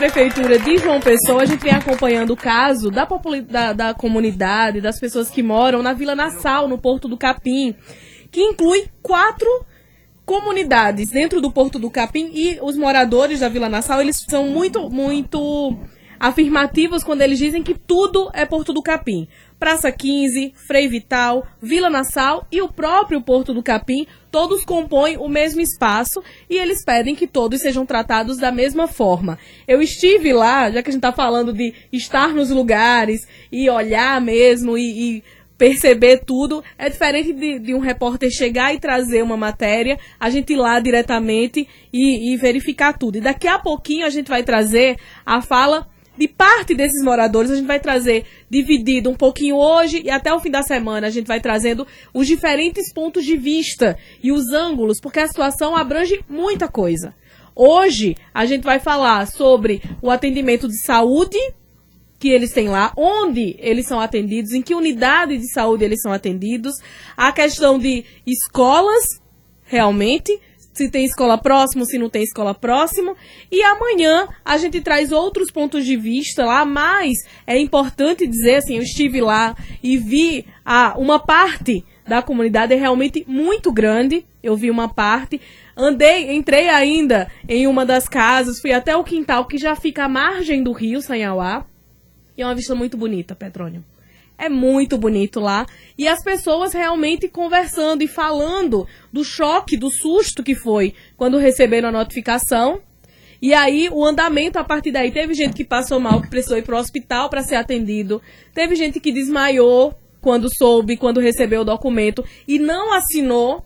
Prefeitura de João Pessoa, a gente vem acompanhando o caso da, da, da comunidade, das pessoas que moram na Vila Nassau, no Porto do Capim, que inclui quatro comunidades dentro do Porto do Capim e os moradores da Vila Nassau, eles são muito, muito afirmativos quando eles dizem que tudo é Porto do Capim. Praça 15, Frei Vital, Vila Nassau e o próprio Porto do Capim, todos compõem o mesmo espaço e eles pedem que todos sejam tratados da mesma forma. Eu estive lá, já que a gente está falando de estar nos lugares e olhar mesmo e, e perceber tudo. É diferente de, de, um repórter chegar e trazer uma matéria, a gente ir lá diretamente e, e verificar tudo. E daqui a pouquinho a gente vai trazer a fala de parte desses moradores, a gente vai trazer dividido um pouquinho hoje e até o fim da semana a gente vai trazendo os diferentes pontos de vista e os ângulos, porque a situação abrange muita coisa. Hoje a gente vai falar sobre o atendimento de saúde que eles têm lá, onde eles são atendidos, em que unidade de saúde eles são atendidos, a questão de escolas, realmente, se tem escola próximo, se não tem escola próximo. E amanhã a gente traz outros pontos de vista lá, mas é importante dizer assim, eu estive lá e vi a, uma parte da comunidade é realmente muito grande. Eu vi uma parte. Andei, entrei ainda em uma das casas, fui até o quintal que já fica à margem do rio Sanhauá. E é uma vista muito bonita, Petrônio. É muito bonito lá. E as pessoas realmente conversando e falando do choque, do susto que foi quando receberam a notificação. E aí, o andamento a partir daí. Teve gente que passou mal, que precisou ir para o hospital para ser atendido. Teve gente que desmaiou quando soube, quando recebeu o documento e não assinou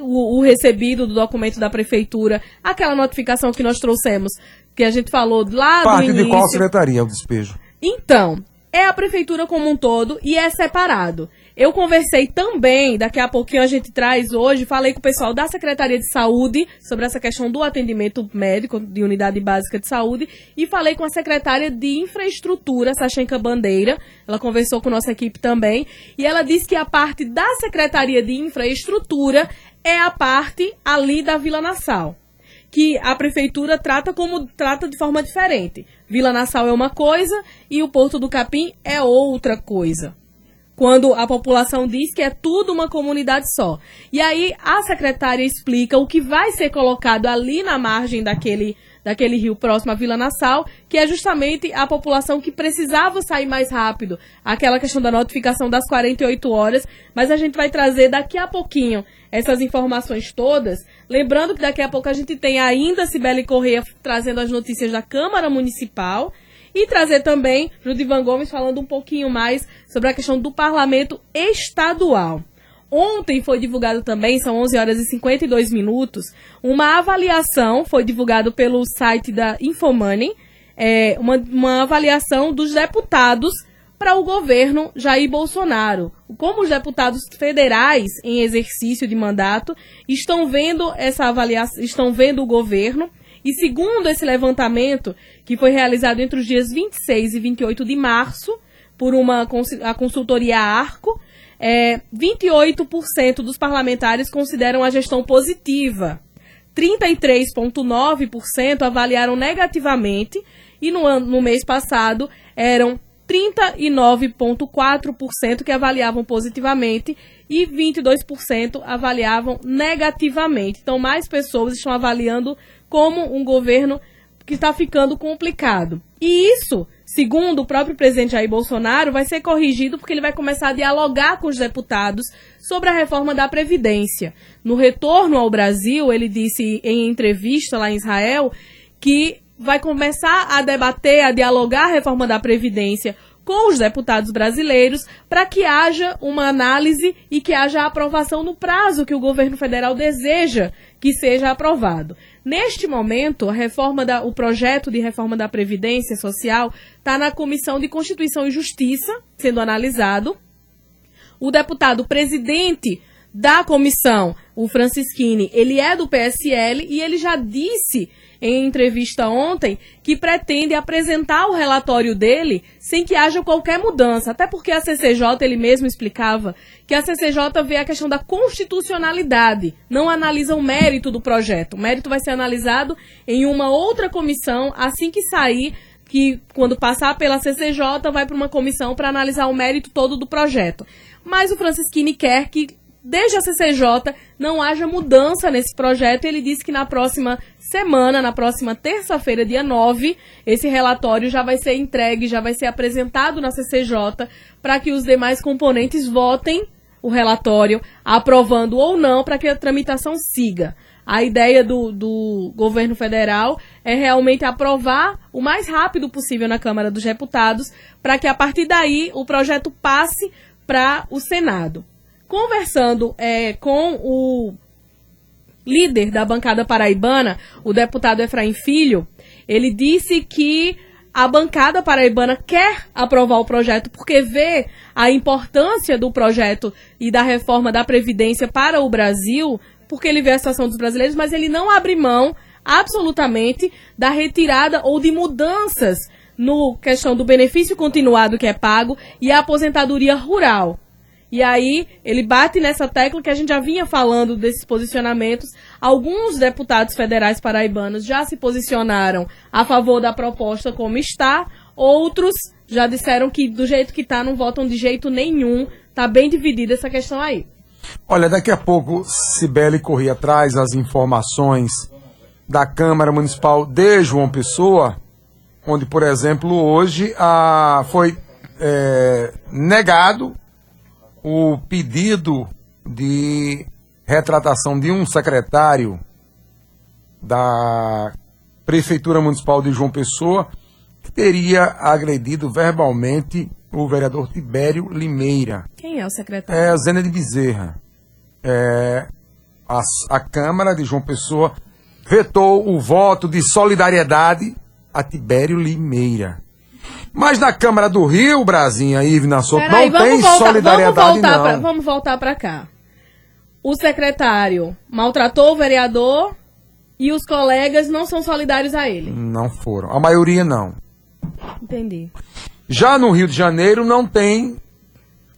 o, o, recebido do documento da prefeitura, aquela notificação que nós trouxemos, que a gente falou lá Parte do início. de qual secretaria o despejo? Então, é a prefeitura como um todo e é separado. Eu conversei também, daqui a pouquinho a gente traz hoje, falei com o pessoal da Secretaria de Saúde sobre essa questão do atendimento médico de unidade básica de saúde e falei com a secretária de Infraestrutura, Sachenka Bandeira. Ela conversou com nossa equipe também e ela disse que a parte da Secretaria de Infraestrutura é a parte ali da Vila Nassau que a prefeitura trata como trata de forma diferente. Vila Nassau é uma coisa e o Porto do Capim é outra coisa. Quando a população diz que é tudo uma comunidade só. E aí a secretária explica o que vai ser colocado ali na margem daquele daquele rio próximo à Vila Nassau, que é justamente a população que precisava sair mais rápido. Aquela questão da notificação das 48 horas, mas a gente vai trazer daqui a pouquinho essas informações todas. Lembrando que daqui a pouco a gente tem ainda Sibeli Correia trazendo as notícias da Câmara Municipal e trazer também Judivan Gomes falando um pouquinho mais sobre a questão do parlamento estadual. Ontem foi divulgado também, são 11 horas e 52 minutos, uma avaliação, foi divulgado pelo site da Infomoney, é, uma, uma avaliação dos deputados para o governo Jair Bolsonaro. Como os deputados federais em exercício de mandato estão vendo essa avaliação, estão vendo o governo, e segundo esse levantamento, que foi realizado entre os dias 26 e 28 de março, por uma a consultoria Arco, é, 28% dos parlamentares consideram a gestão positiva. 33,9% avaliaram negativamente e no, ano, no mês passado eram 39,4% que avaliavam positivamente e 22% avaliavam negativamente. Então, mais pessoas estão avaliando como um governo que está ficando complicado. E isso segundo o próprio presidente Jair Bolsonaro, vai ser corrigido porque ele vai começar a dialogar com os deputados sobre a reforma da Previdência. No retorno ao Brasil, ele disse em entrevista lá em Israel que vai começar a debater, a dialogar a reforma da Previdência com os deputados brasileiros para que haja uma análise e que haja aprovação no prazo que o governo federal deseja que seja aprovado. Neste momento, a reforma da, o projeto de reforma da Previdência Social está na Comissão de Constituição e Justiça, sendo analisado. O deputado presidente da comissão o Francisquini, ele é do PSL e ele já disse em entrevista ontem que pretende apresentar o relatório dele sem que haja qualquer mudança. Até porque a CCJ, ele mesmo explicava que a CCJ vê a questão da constitucionalidade, não analisa o mérito do projeto. O mérito vai ser analisado em uma outra comissão assim que sair que quando passar pela CCJ vai para uma comissão para analisar o mérito todo do projeto. Mas o Francisquini quer que desde a CCJ não haja mudança nesse projeto. Ele disse que na próxima semana, na próxima terça-feira, dia 9, esse relatório já vai ser entregue, já vai ser apresentado na CCJ para que os demais componentes votem o relatório, aprovando ou não, para que a tramitação siga. A ideia do, do governo federal é realmente aprovar o mais rápido possível na Câmara dos Deputados, para que a partir daí o projeto passe para o Senado. Conversando é, com o líder da bancada paraibana, o deputado Efraim Filho, ele disse que a bancada paraibana quer aprovar o projeto porque vê a importância do projeto e da reforma da Previdência para o Brasil, porque ele vê a situação dos brasileiros, mas ele não abre mão absolutamente da retirada ou de mudanças no questão do benefício continuado que é pago e a aposentadoria rural. E aí ele bate nessa tecla que a gente já vinha falando desses posicionamentos. Alguns deputados federais paraibanos já se posicionaram a favor da proposta como está, outros já disseram que do jeito que está não votam de jeito nenhum. Está bem dividida essa questão aí. Olha, daqui a pouco Cibele corria atrás as informações da Câmara Municipal de João Pessoa, onde, por exemplo, hoje a, foi é, negado o pedido de retratação de um secretário da Prefeitura Municipal de João Pessoa que teria agredido verbalmente o vereador Tibério Limeira. Quem é o secretário? É a Zena de Bezerra. É, a, a Câmara de João Pessoa vetou o voto de solidariedade a Tibério Limeira. Mas na Câmara do Rio, Brasinha e Ivna Souto, não tem voltar, solidariedade vamos voltar não. Pra, vamos voltar para cá. O secretário maltratou o vereador e os colegas não são solidários a ele. Não foram. A maioria não. Entendi. Já no Rio de Janeiro não tem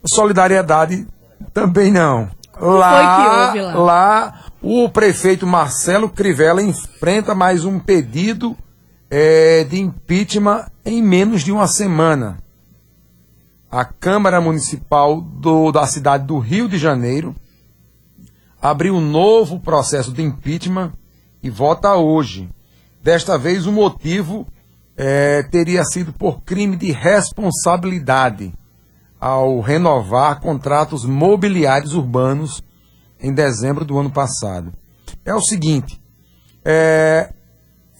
solidariedade também não. Lá, lá? lá o prefeito Marcelo Crivella enfrenta mais um pedido é, de impeachment em menos de uma semana. A Câmara Municipal do, da cidade do Rio de Janeiro abriu um novo processo de impeachment e vota hoje. Desta vez o motivo é, teria sido por crime de responsabilidade ao renovar contratos mobiliários urbanos em dezembro do ano passado. É o seguinte: é,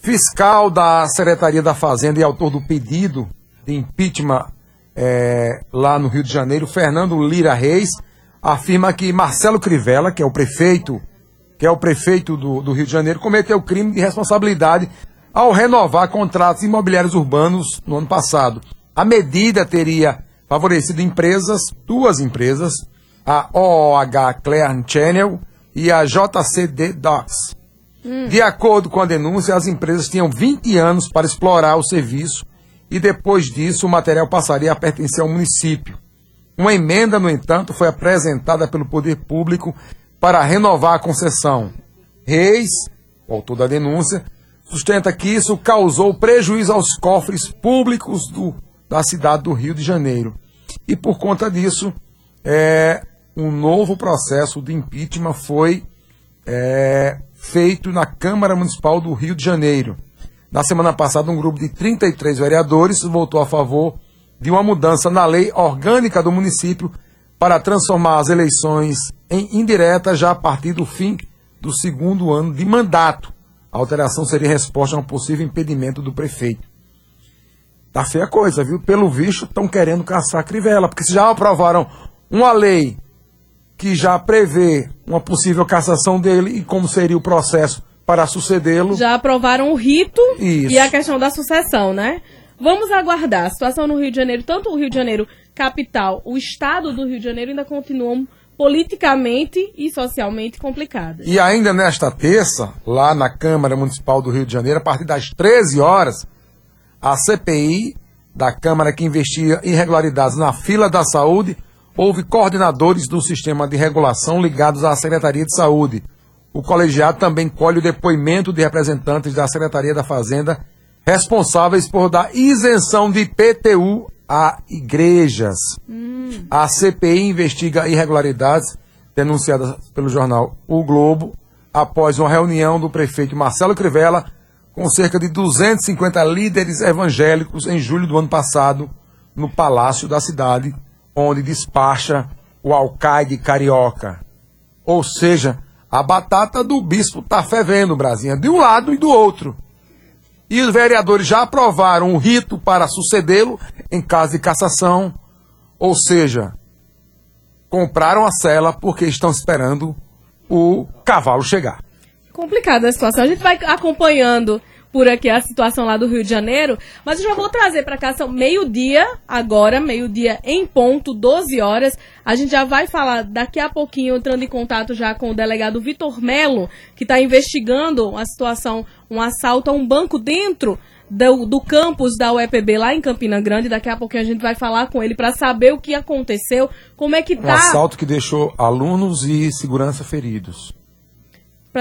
fiscal da Secretaria da Fazenda e autor do pedido de impeachment é, lá no Rio de Janeiro, Fernando Lira Reis, afirma que Marcelo Crivella, que é o prefeito, que é o prefeito do, do Rio de Janeiro, cometeu crime de responsabilidade ao renovar contratos imobiliários urbanos no ano passado. A medida teria favorecido empresas, duas empresas, a OOH Clear Channel e a JCD Docs. De acordo com a denúncia, as empresas tinham 20 anos para explorar o serviço e depois disso o material passaria a pertencer ao município. Uma emenda, no entanto, foi apresentada pelo poder público para renovar a concessão. Reis, o autor da denúncia, sustenta que isso causou prejuízo aos cofres públicos do, da cidade do Rio de Janeiro. E por conta disso, é, um novo processo de impeachment foi é, feito na Câmara Municipal do Rio de Janeiro. Na semana passada, um grupo de 33 vereadores votou a favor de uma mudança na lei orgânica do município para transformar as eleições em indiretas já a partir do fim do segundo ano de mandato. A alteração seria resposta a um possível impedimento do prefeito. Tá feia coisa, viu? Pelo visto, estão querendo caçar a Crivella, porque se já aprovaram uma lei que já prevê uma possível cassação dele e como seria o processo para sucedê-lo. Já aprovaram o rito Isso. e a questão da sucessão, né? Vamos aguardar. A situação no Rio de Janeiro, tanto o Rio de Janeiro capital, o estado do Rio de Janeiro ainda continuam politicamente e socialmente complicadas. E ainda nesta terça, lá na Câmara Municipal do Rio de Janeiro, a partir das 13 horas, a CPI da Câmara que investiga irregularidades na fila da saúde, houve coordenadores do sistema de regulação ligados à Secretaria de Saúde. O colegiado também colhe o depoimento de representantes da Secretaria da Fazenda responsáveis por dar isenção de IPTU a igrejas. Hum. A CPI investiga irregularidades denunciadas pelo jornal O Globo após uma reunião do prefeito Marcelo Crivella com cerca de 250 líderes evangélicos em julho do ano passado no palácio da cidade, onde despacha o alcaide carioca. Ou seja, a batata do bispo está fervendo, Brasinha, de um lado e do outro. E os vereadores já aprovaram um rito para sucedê-lo em caso de cassação, ou seja, compraram a cela porque estão esperando o cavalo chegar. Complicada a situação. A gente vai acompanhando por aqui a situação lá do Rio de Janeiro, mas eu já vou trazer para cá, são meio-dia agora, meio-dia em ponto, 12 horas. A gente já vai falar daqui a pouquinho, entrando em contato já com o delegado Vitor Melo, que está investigando a situação, um assalto a um banco dentro do, do, campus da UEPB lá em Campina Grande. Daqui a pouquinho a gente vai falar com ele para saber o que aconteceu, como é que tá. Um assalto que deixou alunos e segurança feridos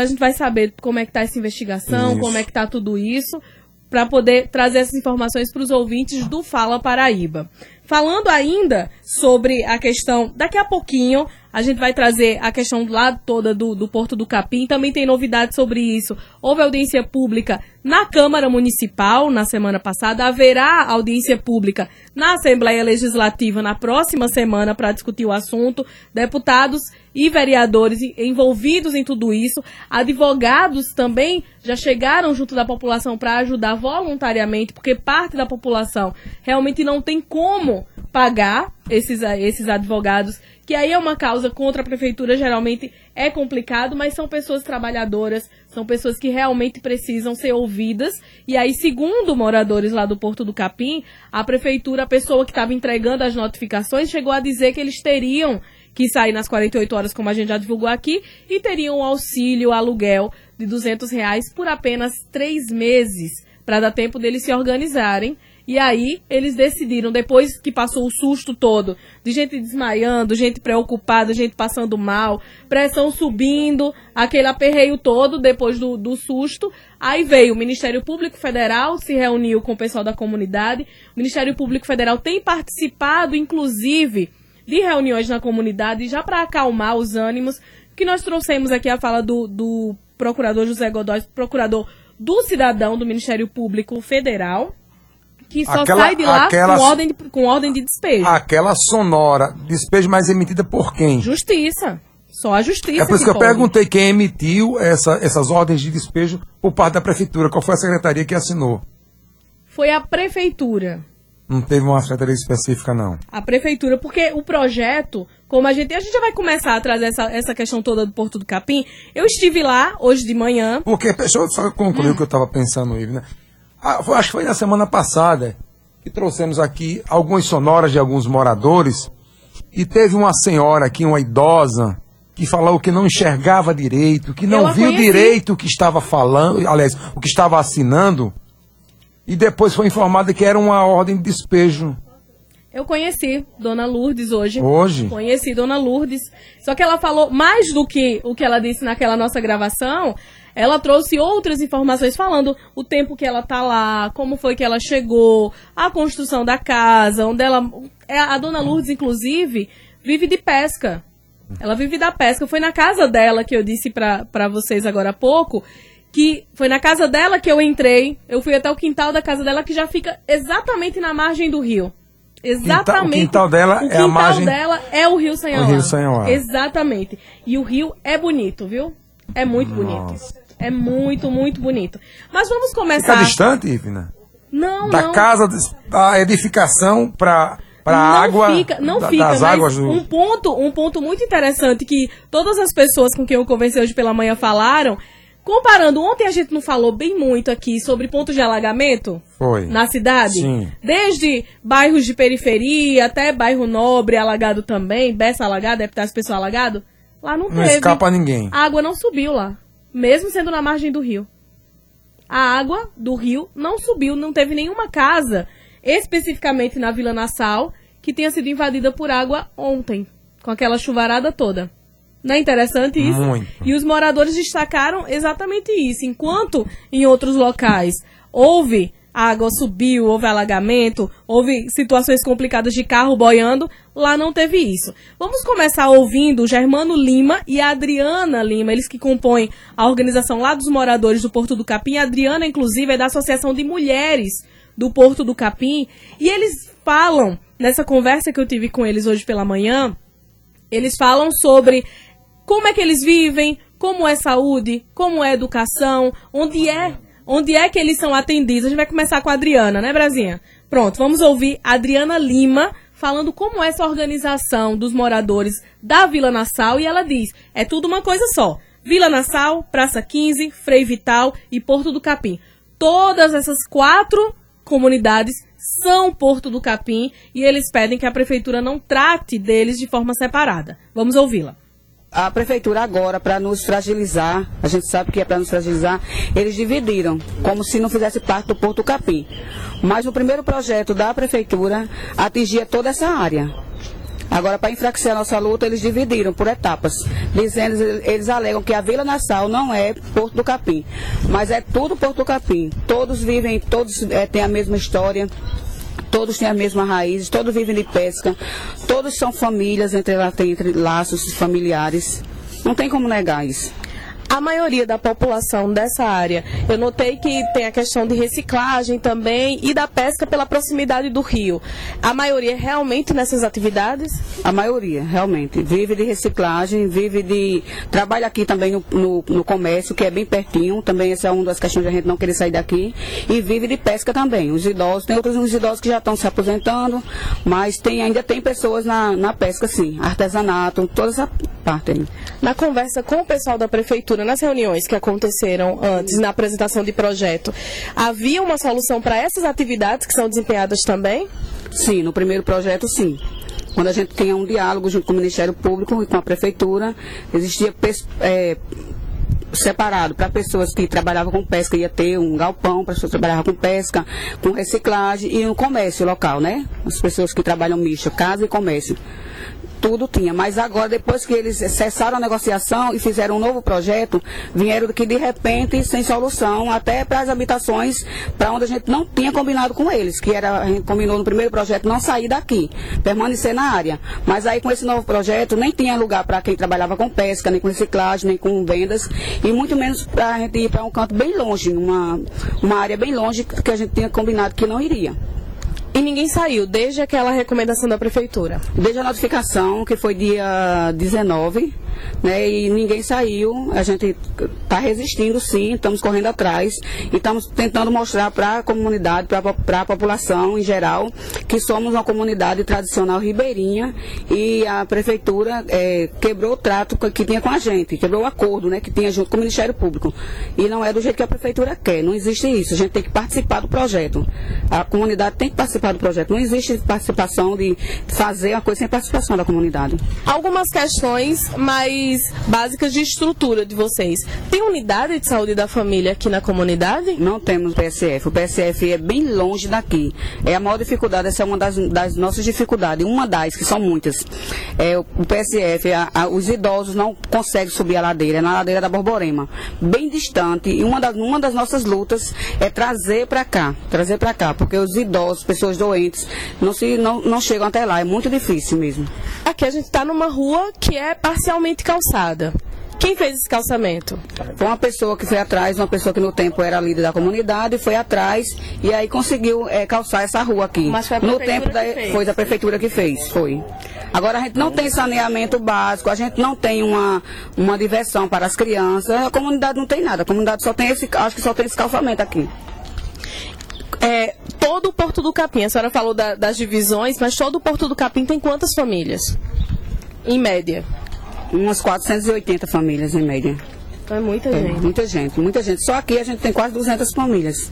a gente vai saber como é que tá essa investigação, isso. como é que tá tudo isso, para poder trazer essas informações para os ouvintes do Fala Paraíba. Falando ainda sobre a questão, daqui a pouquinho a gente vai trazer a questão lá toda do, do Porto do Capim. Também tem novidades sobre isso. Houve audiência pública na Câmara Municipal na semana passada. Haverá audiência pública na Assembleia Legislativa na próxima semana para discutir o assunto. Deputados e vereadores envolvidos em tudo isso. Advogados também já chegaram junto da população para ajudar voluntariamente, porque parte da população realmente não tem como pagar esses, esses advogados que aí é uma causa contra a prefeitura, geralmente é complicado, mas são pessoas trabalhadoras, são pessoas que realmente precisam ser ouvidas. E aí, segundo moradores lá do Porto do Capim, a prefeitura, a pessoa que estava entregando as notificações, chegou a dizer que eles teriam que sair nas 48 horas, como a gente já divulgou aqui, e teriam um auxílio aluguel de 200 reais por apenas três meses, para dar tempo deles se organizarem e aí eles decidiram, depois que passou o susto todo, de gente desmaiando, gente preocupada, gente passando mal, pressão subindo, aquele aperreio todo depois do, do susto. Aí veio o Ministério Público Federal, se reuniu com o pessoal da comunidade. O Ministério Público Federal tem participado, inclusive, de reuniões na comunidade, já para acalmar os ânimos, que nós trouxemos aqui a fala do, do procurador José Godoy, procurador do cidadão do Ministério Público Federal que só aquela, sai de lá aquela, com, ordem de, com ordem de despejo. Aquela sonora, despejo mais emitida por quem? Justiça. Só a justiça. É por isso que, que eu perguntei quem emitiu essa, essas ordens de despejo por parte da prefeitura. Qual foi a secretaria que assinou? Foi a prefeitura. Não teve uma secretaria específica, não. A prefeitura, porque o projeto, como a gente. A gente já vai começar a trazer essa, essa questão toda do Porto do Capim. Eu estive lá hoje de manhã. Porque, deixa eu só concluir hum. o que eu estava pensando, Ivo, né? Ah, acho que foi na semana passada que trouxemos aqui algumas sonoras de alguns moradores e teve uma senhora aqui, uma idosa, que falou que não enxergava direito, que não viu conheci. direito o que estava falando, aliás, o que estava assinando, e depois foi informada que era uma ordem de despejo. Eu conheci Dona Lourdes hoje. Hoje? Conheci Dona Lourdes. Só que ela falou mais do que o que ela disse naquela nossa gravação ela trouxe outras informações falando o tempo que ela tá lá, como foi que ela chegou, a construção da casa, onde ela. É, a dona Lourdes, inclusive, vive de pesca. Ela vive da pesca. Foi na casa dela que eu disse para vocês agora há pouco que foi na casa dela que eu entrei. Eu fui até o quintal da casa dela que já fica exatamente na margem do rio. Exatamente. O quintal dela o é a margem. O quintal dela é o Rio Sanhauá. O Rio Sanhauá. Exatamente. E o rio é bonito, viu? É muito Nossa. bonito. É muito, muito bonito. Mas vamos começar. Fica distante, Ivna? Não, da não. casa, da edificação para para água fica, não da, fica, das águas do... um ponto um ponto muito interessante que todas as pessoas com quem eu conversei hoje pela manhã falaram Comparando, ontem a gente não falou bem muito aqui sobre pontos de alagamento? Foi. Na cidade? Sim. Desde bairros de periferia até bairro nobre alagado também, Bessa estar as pessoas alagado. Lá não, não teve. Não escapa ninguém. A água não subiu lá, mesmo sendo na margem do rio. A água do rio não subiu, não teve nenhuma casa, especificamente na Vila Nassau, que tenha sido invadida por água ontem, com aquela chuvarada toda. Não é interessante isso? Muito. E os moradores destacaram exatamente isso. Enquanto em outros locais houve água subiu, houve alagamento, houve situações complicadas de carro boiando, lá não teve isso. Vamos começar ouvindo o Germano Lima e a Adriana Lima, eles que compõem a organização lá dos moradores do Porto do Capim. A Adriana, inclusive, é da Associação de Mulheres do Porto do Capim. E eles falam, nessa conversa que eu tive com eles hoje pela manhã, eles falam sobre como é que eles vivem, como é saúde, como é educação, onde é, onde é que eles são atendidos. A gente vai começar com a Adriana, né, Brasinha? Pronto, vamos ouvir a Adriana Lima falando como é essa organização dos moradores da Vila Nassau e ela diz: é tudo uma coisa só. Vila Nassau, Praça 15, Frei Vital e Porto do Capim. Todas essas quatro comunidades são Porto do Capim e eles pedem que a prefeitura não trate deles de forma separada. Vamos ouvi-la a prefeitura agora, para nos fragilizar, a gente sabe que é para nos fragilizar, eles dividiram, como se não fizesse parte do Porto Capim. Mas o primeiro projeto da prefeitura atingia toda essa área. Agora, para enfraquecer a nossa luta, eles dividiram por etapas, dizendo, eles alegam que a Vila Nassau não é Porto do Capim, mas é tudo Porto do Capim. Todos vivem, todos é, têm a mesma história, todos têm a mesma raiz, todos vivem de pesca, todos são famílias, entre, entre laços familiares. Não tem como negar isso a maioria da população dessa área, eu notei que tem a questão de reciclagem também e da pesca pela proximidade do rio. A maioria realmente nessas atividades? A maioria, realmente. Vive de reciclagem, vive de. Trabalha aqui também no, no, no comércio, que é bem pertinho. Também essa é uma das questões de a gente não querer sair daqui. E vive de pesca também. Os idosos, tem outros os idosos que já estão se aposentando, mas tem, ainda tem pessoas na, na pesca, sim. Artesanato, toda essa parte aí. Na conversa com o pessoal da prefeitura, nas reuniões que aconteceram antes, na apresentação de projeto, havia uma solução para essas atividades que são desempenhadas também? Sim, no primeiro projeto, sim. Quando a gente tinha um diálogo junto com o Ministério Público e com a Prefeitura, existia é, separado para pessoas que trabalhavam com pesca, ia ter um galpão para pessoas que trabalhavam com pesca, com reciclagem e um comércio local, né? As pessoas que trabalham misto, casa e comércio tudo tinha. Mas agora, depois que eles cessaram a negociação e fizeram um novo projeto, vieram que de repente, sem solução, até para as habitações, para onde a gente não tinha combinado com eles, que era, a gente combinou no primeiro projeto não sair daqui, permanecer na área. Mas aí com esse novo projeto nem tinha lugar para quem trabalhava com pesca, nem com reciclagem, nem com vendas, e muito menos para a gente ir para um canto bem longe, uma área bem longe que a gente tinha combinado que não iria. E ninguém saiu desde aquela recomendação da prefeitura? Desde a notificação, que foi dia 19, né? E ninguém saiu. A gente está resistindo, sim, estamos correndo atrás e estamos tentando mostrar para a comunidade, para a população em geral, que somos uma comunidade tradicional ribeirinha e a prefeitura é, quebrou o trato que tinha com a gente, quebrou o acordo, né? Que tinha junto com o Ministério Público. E não é do jeito que a prefeitura quer. Não existe isso. A gente tem que participar do projeto. A comunidade tem que participar participar do projeto. Não existe participação de fazer uma coisa sem participação da comunidade. Algumas questões mais básicas de estrutura de vocês. Tem unidade de saúde da família aqui na comunidade? Não temos PSF. O PSF é bem longe daqui. É a maior dificuldade, essa é uma das, das nossas dificuldades. Uma das, que são muitas. É, o PSF, a, a, os idosos não conseguem subir a ladeira, é na ladeira da Borborema. Bem distante. E uma das, uma das nossas lutas é trazer para cá. Trazer para cá. Porque os idosos, pessoas pessoas doentes não, se, não, não chegam até lá. É muito difícil mesmo. Aqui a gente está numa rua que é parcialmente calçada. Quem fez esse calçamento? Foi uma pessoa que foi atrás, uma pessoa que no tempo era líder da comunidade, foi atrás e aí conseguiu é, calçar essa rua aqui. Mas foi a no tempo da, foi da prefeitura que fez, foi. Agora a gente não tem saneamento básico, a gente não tem uma, uma diversão para as crianças, a comunidade não tem nada, a comunidade só tem esse, acho que só tem esse calçamento aqui. É, todo o Porto do Capim, a senhora falou da, das divisões, mas todo o Porto do Capim tem quantas famílias? Em média? Umas 480 famílias, em média. É muita é, gente. Muita gente, muita gente. Só aqui a gente tem quase 200 famílias.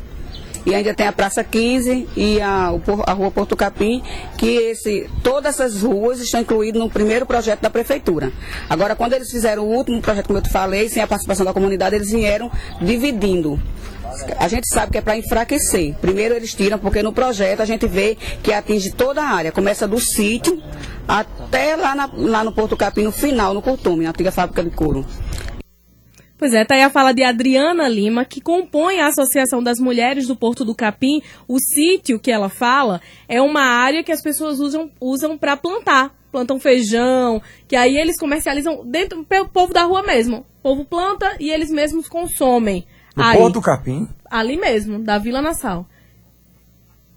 E ainda tem a Praça 15 e a, a Rua Porto Capim, que esse, todas essas ruas estão incluídas no primeiro projeto da Prefeitura. Agora, quando eles fizeram o último projeto, como eu te falei, sem a participação da comunidade, eles vieram dividindo. A gente sabe que é para enfraquecer. Primeiro eles tiram, porque no projeto a gente vê que atinge toda a área. Começa do sítio até lá, na, lá no Porto Capim, no final, no Curtume, na antiga fábrica de couro. Pois é, tá aí a fala de Adriana Lima, que compõe a Associação das Mulheres do Porto do Capim. O sítio que ela fala é uma área que as pessoas usam, usam para plantar. Plantam feijão, que aí eles comercializam dentro do povo da rua mesmo. O povo planta e eles mesmos consomem. No aí, Porto do Capim? Ali mesmo, da Vila Nassau.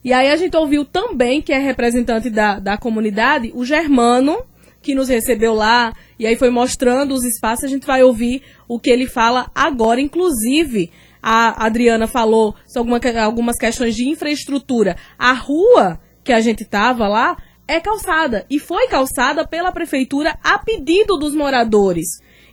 E aí a gente ouviu também, que é representante da, da comunidade, o Germano, que nos recebeu lá, e aí foi mostrando os espaços, a gente vai ouvir o que ele fala agora, inclusive. A Adriana falou sobre algumas questões de infraestrutura. A rua que a gente estava lá é calçada e foi calçada pela prefeitura a pedido dos moradores.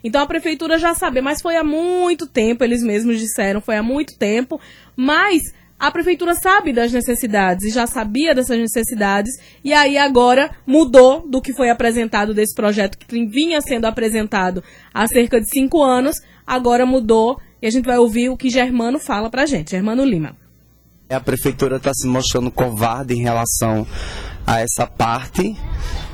Então a prefeitura já sabe, mas foi há muito tempo, eles mesmos disseram, foi há muito tempo, mas a prefeitura sabe das necessidades e já sabia dessas necessidades, e aí agora mudou do que foi apresentado desse projeto que vinha sendo apresentado há cerca de cinco anos, agora mudou e a gente vai ouvir o que Germano fala pra gente, Germano Lima. A prefeitura está se mostrando covarde em relação a essa parte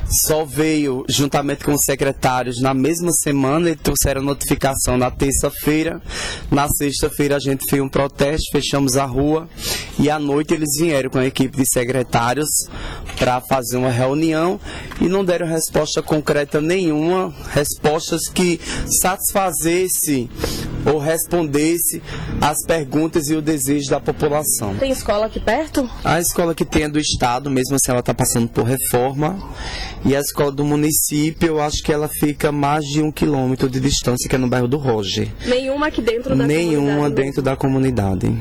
só veio juntamente com os secretários na mesma semana e trouxeram notificação na terça-feira. Na sexta-feira a gente fez um protesto, fechamos a rua e à noite eles vieram com a equipe de secretários para fazer uma reunião e não deram resposta concreta nenhuma, respostas que satisfazesse ou respondesse às perguntas e o desejo da população. Tem escola aqui perto? A escola que tem é do Estado, mesmo assim ela está passando por reforma. E a escola do município, eu acho que ela fica mais de um quilômetro de distância, que é no bairro do Roger. Nenhuma aqui dentro da Nenhuma comunidade? dentro da comunidade.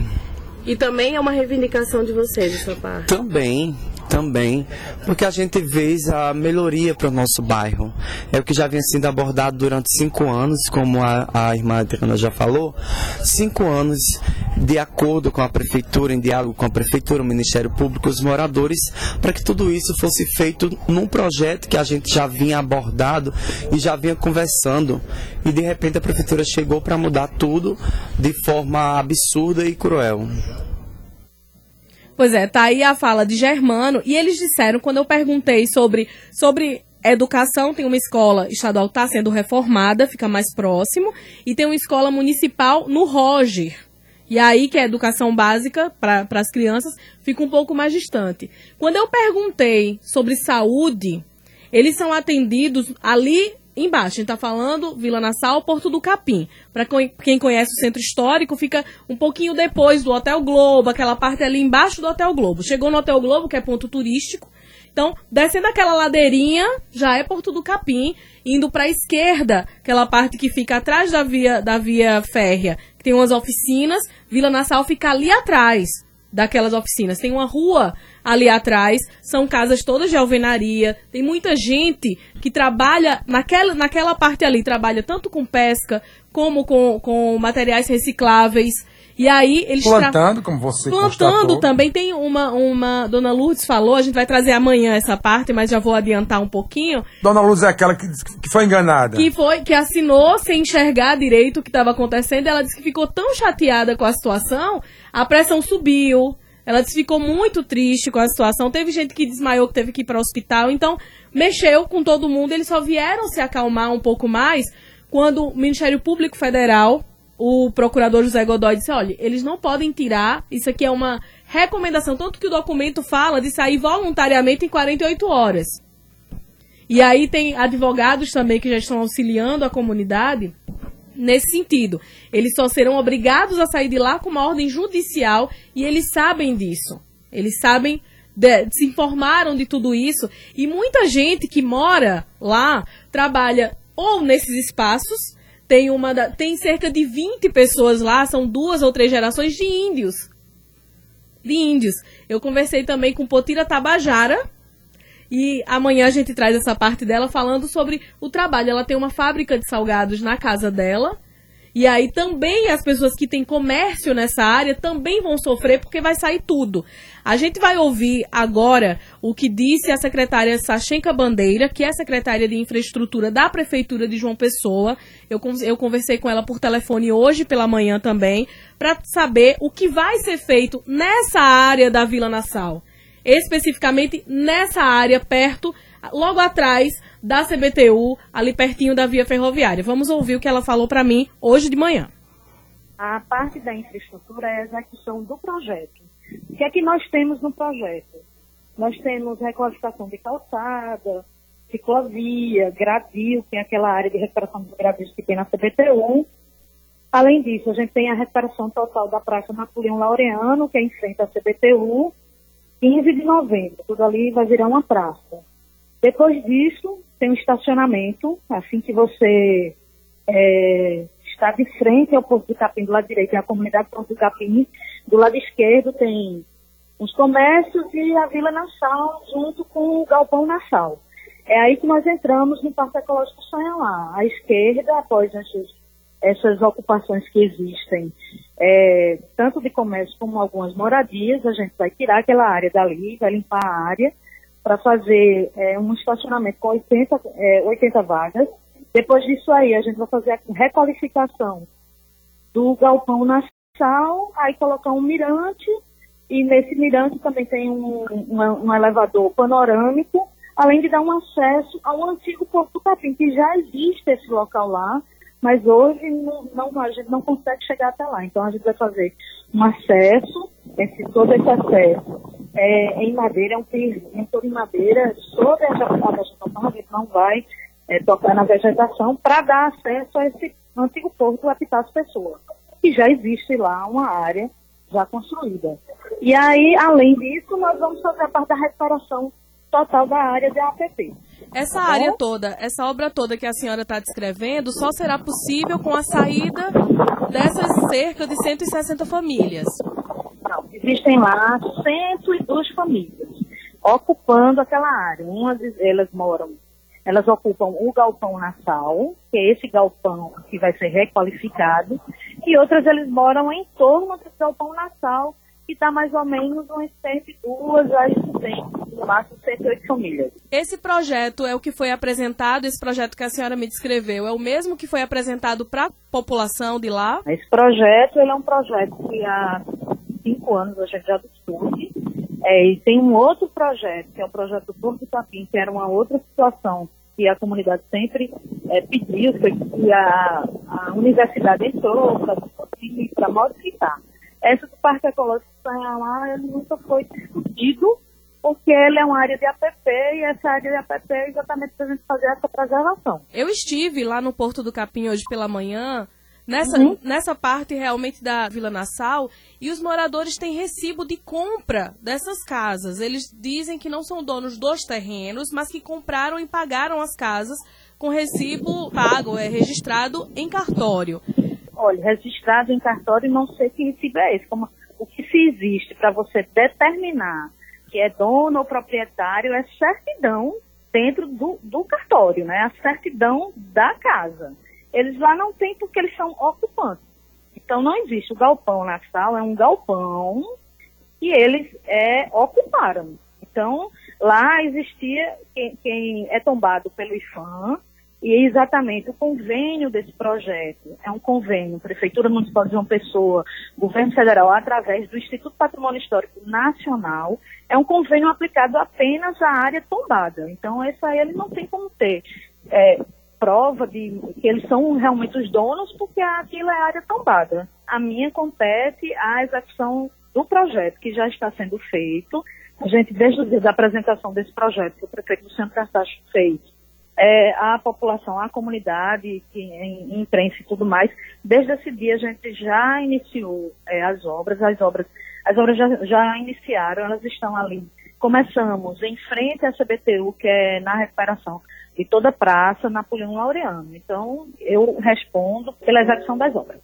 E também é uma reivindicação de vocês, de sua parte? Também, também, porque a gente vê a melhoria para o nosso bairro. É o que já vinha sendo abordado durante cinco anos, como a, a irmã Adriana já falou, cinco anos de acordo com a prefeitura, em diálogo com a prefeitura, o Ministério Público, os moradores, para que tudo isso fosse feito num projeto que a gente já vinha abordado e já vinha conversando. E de repente a prefeitura chegou para mudar tudo de forma absurda e cruel. Pois é, tá aí a fala de Germano. E eles disseram, quando eu perguntei sobre, sobre educação, tem uma escola estadual está sendo reformada, fica mais próximo, e tem uma escola municipal no Roger. E aí, que é educação básica para as crianças, fica um pouco mais distante. Quando eu perguntei sobre saúde, eles são atendidos ali embaixo. A gente está falando Vila Nassau, Porto do Capim. Para quem conhece o centro histórico, fica um pouquinho depois do Hotel Globo, aquela parte ali embaixo do Hotel Globo. Chegou no Hotel Globo, que é ponto turístico. Então, descendo aquela ladeirinha, já é Porto do Capim, indo para a esquerda, aquela parte que fica atrás da via, da via férrea, que tem umas oficinas, Vila Nassau fica ali atrás daquelas oficinas. Tem uma rua ali atrás, são casas todas de alvenaria, tem muita gente que trabalha naquela, naquela parte ali, trabalha tanto com pesca como com, com materiais recicláveis. E aí eles plantando, como você plantando constatou. também tem uma uma Dona Lourdes falou, a gente vai trazer amanhã essa parte, mas já vou adiantar um pouquinho. Dona Lourdes é aquela que, que foi enganada. Que foi que assinou sem enxergar direito o que estava acontecendo. Ela disse que ficou tão chateada com a situação, a pressão subiu, ela ficou muito triste com a situação. Teve gente que desmaiou, que teve que ir para o hospital. Então, mexeu com todo mundo. Eles só vieram se acalmar um pouco mais quando o Ministério Público Federal, o procurador José Godoy, disse: olha, eles não podem tirar. Isso aqui é uma recomendação. Tanto que o documento fala de sair voluntariamente em 48 horas. E aí tem advogados também que já estão auxiliando a comunidade nesse sentido. Eles só serão obrigados a sair de lá com uma ordem judicial e eles sabem disso. Eles sabem, de, se informaram de tudo isso. E muita gente que mora lá trabalha ou nesses espaços. Tem, uma da, tem cerca de 20 pessoas lá, são duas ou três gerações de índios. De índios. Eu conversei também com Potira Tabajara, e amanhã a gente traz essa parte dela falando sobre o trabalho. Ela tem uma fábrica de salgados na casa dela. E aí também as pessoas que têm comércio nessa área também vão sofrer porque vai sair tudo. A gente vai ouvir agora o que disse a secretária Sachenka Bandeira, que é secretária de infraestrutura da Prefeitura de João Pessoa. Eu, eu conversei com ela por telefone hoje pela manhã também, para saber o que vai ser feito nessa área da Vila Nassau. Especificamente nessa área, perto, logo atrás da CBTU, ali pertinho da via ferroviária. Vamos ouvir o que ela falou para mim hoje de manhã. A parte da infraestrutura é a execução do projeto. O que é que nós temos no projeto? Nós temos requalificação de calçada, ciclovia, gradil, tem aquela área de recuperação dos gradios que tem na CBTU. Além disso, a gente tem a recuperação total da Praça Napoleão Laureano, que é em frente à CBTU, 15 de novembro. Tudo ali vai virar uma praça. Depois disso, tem um estacionamento, assim que você é, está de frente ao Porto do Capim, do lado direito tem a comunidade Porto do Capim, do lado esquerdo tem os comércios e a Vila Nassau, junto com o Galpão Nassau. É aí que nós entramos no Parque Ecológico Sanhamá. À esquerda, após essas, essas ocupações que existem, é, tanto de comércio como algumas moradias, a gente vai tirar aquela área dali, vai limpar a área, para fazer é, um estacionamento com 80, é, 80 vagas. Depois disso aí, a gente vai fazer a requalificação do galpão na sal, aí colocar um mirante, e nesse mirante também tem um, um, um elevador panorâmico, além de dar um acesso ao antigo Porto Capim, que já existe esse local lá, mas hoje não, não, a gente não consegue chegar até lá. Então a gente vai fazer um acesso, esse, todo esse acesso é, em madeira, é um piso todo em madeira, sobre a vegetação, a gente não vai é, tocar na vegetação para dar acesso a esse antigo porto habitar as pessoas. E já existe lá uma área já construída. E aí, além disso, nós vamos fazer a parte da restauração total da área de APP. Essa tá área toda, essa obra toda que a senhora está descrevendo, só será possível com a saída dessas cerca de 160 famílias. Não, existem lá 102 famílias ocupando aquela área. Umas elas moram, elas ocupam o galpão Nassau, que é esse galpão que vai ser requalificado, e outras eles moram em torno desse galpão Nassau, que está mais ou menos umas 102 a 100, no máximo 108 famílias. Esse projeto é o que foi apresentado, esse projeto que a senhora me descreveu, é o mesmo que foi apresentado para a população de lá? Esse projeto é um projeto que há cinco anos a gente já discute. É, e tem um outro projeto, que é o projeto do Porto do Capim, que era uma outra situação que a comunidade sempre é, pediu, foi que a, a universidade entrou para modificar. Essa do Parque Ecológico ele nunca foi discutido, porque ele é uma área de APP e essa área de APP é exatamente para a gente fazer essa preservação. Eu estive lá no Porto do Capim hoje pela manhã nessa, uhum. nessa parte realmente da Vila Nassau e os moradores têm recibo de compra dessas casas. Eles dizem que não são donos dos terrenos, mas que compraram e pagaram as casas com recibo pago, é registrado em cartório. Olha, registrado em cartório, não sei que recibo é esse. Como, o que se existe para você determinar que é dono ou proprietário é certidão dentro do, do cartório, né? A certidão da casa. Eles lá não têm porque eles são ocupantes. Então não existe. O galpão na sala é um galpão que eles é, ocuparam. Então lá existia quem, quem é tombado pelo IFAM e é exatamente o convênio desse projeto é um convênio Prefeitura Municipal de João Pessoa, Governo Federal, através do Instituto Patrimônio Histórico Nacional, é um convênio aplicado apenas à área tombada. Então, esse aí ele não tem como ter é, prova de que eles são realmente os donos, porque aquilo é área tombada. A minha compete a execução do projeto que já está sendo feito. A gente, desde da apresentação desse projeto que o prefeito Luciano Cartacho fez, é, a população, a comunidade, que, em, imprensa e tudo mais, desde esse dia a gente já iniciou é, as obras, as obras, as obras já, já iniciaram, elas estão ali. Começamos em frente à CBTU, que é na recuperação de toda a praça Napoleão Laureano. Então, eu respondo pela execução das obras.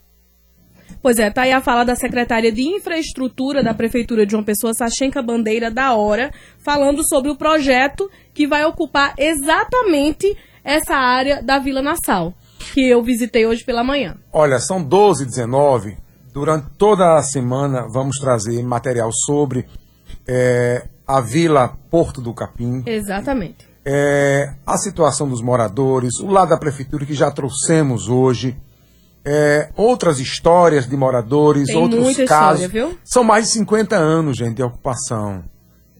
Pois é, tá aí a fala da secretária de Infraestrutura da Prefeitura de João Pessoa, Sachenka Bandeira, da Hora, falando sobre o projeto que vai ocupar exatamente essa área da Vila Nassau. que eu visitei hoje pela manhã. Olha, são 12 19. Durante toda a semana vamos trazer material sobre é, a Vila Porto do Capim. Exatamente. É, a situação dos moradores, o lado da prefeitura que já trouxemos hoje. É, outras histórias de moradores, Tem outros casos. história? São mais de 50 anos, gente, de ocupação.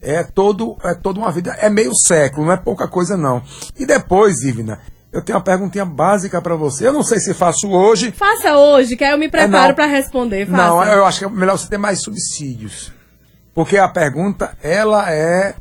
É todo, é toda uma vida, é meio século, não é pouca coisa não. E depois, Ivna, eu tenho uma perguntinha básica para você. Eu não sei se faço hoje. Faça hoje, que aí eu me preparo não. para responder. Faça. Não, eu acho que é melhor você ter mais subsídios. Porque a pergunta, ela é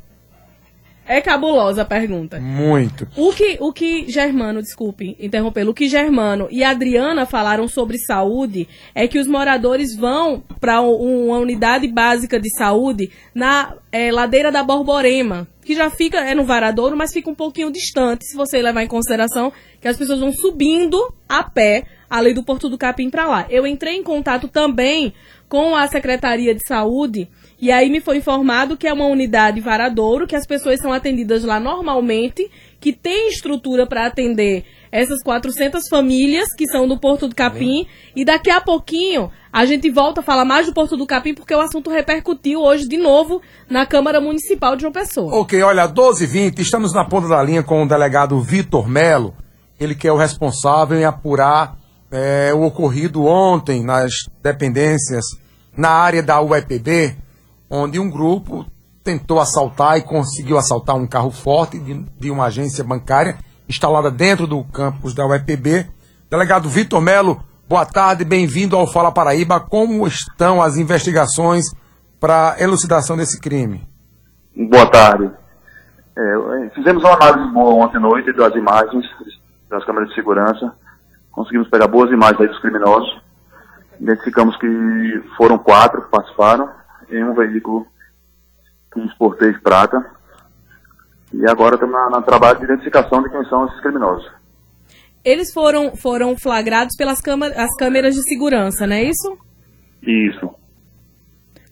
É cabulosa a pergunta. muito. O que, o que Germano, desculpe interrompê-lo, o que Germano e Adriana falaram sobre saúde é que os moradores vão para uma unidade básica de saúde na eh, ladeira da Borborema, que já fica, é no Varadouro, mas fica um pouquinho distante, se você levar em consideração que as pessoas vão subindo a pé, além do Porto do Capim para lá. Eu entrei em contato também com a Secretaria de Saúde e aí me foi informado que é uma unidade Varadouro, que as pessoas são atendidas lá normalmente, que tem estrutura para atender essas 400 famílias que são do Porto do Capim. E daqui a pouquinho a gente volta a falar mais do Porto do Capim, porque o assunto repercutiu hoje de novo na Câmara Municipal de João Pessoa. Ok, olha, 12 h 20 estamos na ponta da linha com o delegado Vitor Melo, ele que é o responsável em apurar é, o ocorrido ontem nas dependências na área da UEPB, onde um grupo tentou assaltar e conseguiu assaltar um carro forte de, de uma agência bancária instalada dentro do campus da UEPB. Delegado Vitor Melo, boa tarde, bem-vindo ao Fala Paraíba. Como estão as investigações para elucidação desse crime? Boa tarde. É, fizemos uma análise boa ontem à noite das imagens das câmeras de segurança. Conseguimos pegar boas imagens dos criminosos. Identificamos que foram quatro que participaram em um veículo que exportei de prata. E agora estamos na, na trabalho de identificação de quem são esses criminosos. Eles foram, foram flagrados pelas as câmeras de segurança, não é isso? Isso.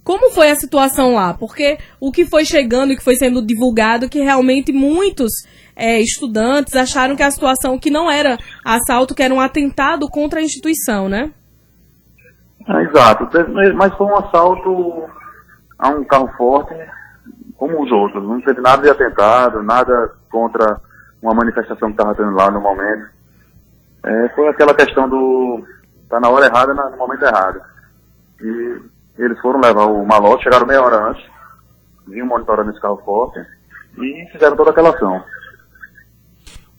Como foi a situação lá? Porque o que foi chegando e que foi sendo divulgado que realmente muitos é, estudantes acharam que a situação que não era assalto, que era um atentado contra a instituição, né? É, exato. Mas foi um assalto a um carro forte como os outros. Não teve nada de atentado, nada contra uma manifestação que estava tendo lá no momento. É, foi aquela questão do tá na hora errada, no momento errado. E eles foram levar o malote, chegaram meia hora antes, vinham monitorando esse carro forte e fizeram toda aquela ação.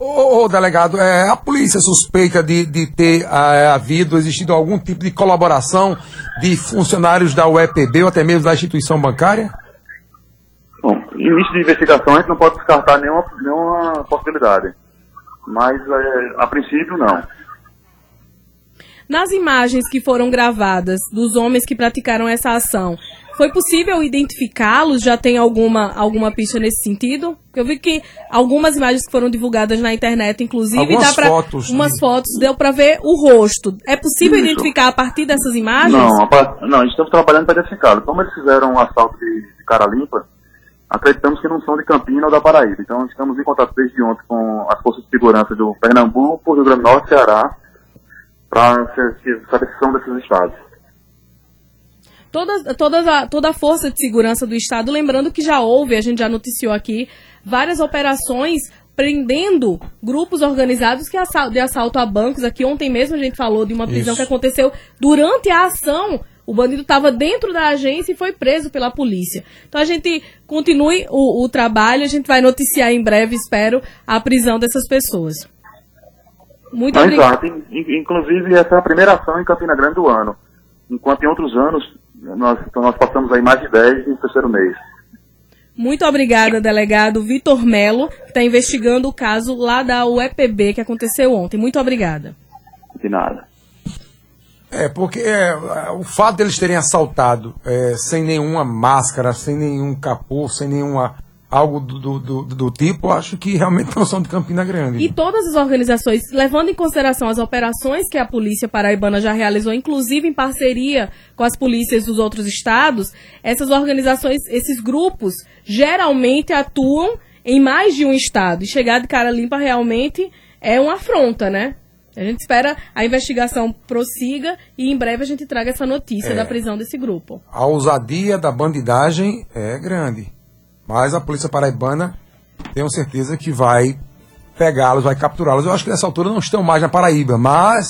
Ô, ô delegado, é, a polícia suspeita de, de ter é, havido, existido algum tipo de colaboração de funcionários da UEPB ou até mesmo da instituição bancária? Bom, início de investigação a gente não pode descartar nenhuma, nenhuma possibilidade. Mas é, a princípio não. Nas imagens que foram gravadas dos homens que praticaram essa ação, foi possível identificá-los? Já tem alguma, alguma pista nesse sentido? Eu vi que algumas imagens que foram divulgadas na internet, inclusive, algumas dá pra, fotos, umas de... fotos, deu para ver o rosto. É possível Isso. identificar a partir dessas imagens? Não, a, não, estamos trabalhando para identificá-lo. Como eles fizeram um assalto de, de cara limpa, acreditamos que não são de Campina ou da Paraíba. Então estamos em contato desde ontem com as forças de segurança do Pernambuco, Rio Grande do Norte e Ceará, para saber se são desses estados. Toda, toda, a, toda a força de segurança do Estado, lembrando que já houve, a gente já noticiou aqui, várias operações prendendo grupos organizados que assal, de assalto a bancos. Aqui ontem mesmo a gente falou de uma prisão Isso. que aconteceu durante a ação. O bandido estava dentro da agência e foi preso pela polícia. Então a gente continue o, o trabalho, a gente vai noticiar em breve, espero, a prisão dessas pessoas. Muito Não, obrigada. exato. In- Inclusive, essa é a primeira ação em Campina Grande do ano. Enquanto em outros anos, nós, então nós passamos aí mais de 10 no terceiro mês. Muito obrigada, delegado Vitor Melo, que está investigando o caso lá da UEPB que aconteceu ontem. Muito obrigada. De nada. É, porque é, o fato deles terem assaltado é, sem nenhuma máscara, sem nenhum capô, sem nenhuma algo do, do, do, do tipo, acho que realmente não são de Campina Grande. E todas as organizações, levando em consideração as operações que a Polícia Paraibana já realizou, inclusive em parceria com as polícias dos outros estados, essas organizações, esses grupos, geralmente atuam em mais de um estado. E chegar de cara limpa realmente é uma afronta, né? A gente espera a investigação prossiga e em breve a gente traga essa notícia É. da prisão desse grupo. A ousadia da bandidagem é grande. Mas a polícia paraibana tenho certeza que vai pegá-los, vai capturá-los. Eu acho que nessa altura não estão mais na Paraíba, mas.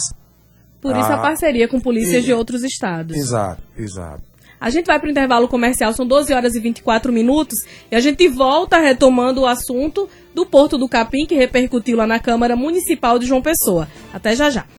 Por isso a Ah. parceria com polícias E- de outros estados. Exato, exato. A gente vai para o intervalo comercial, são 12 horas e 24 minutos, e a gente volta retomando o assunto do Porto do Capim, que repercutiu lá na Câmara Municipal de João Pessoa. Até já já.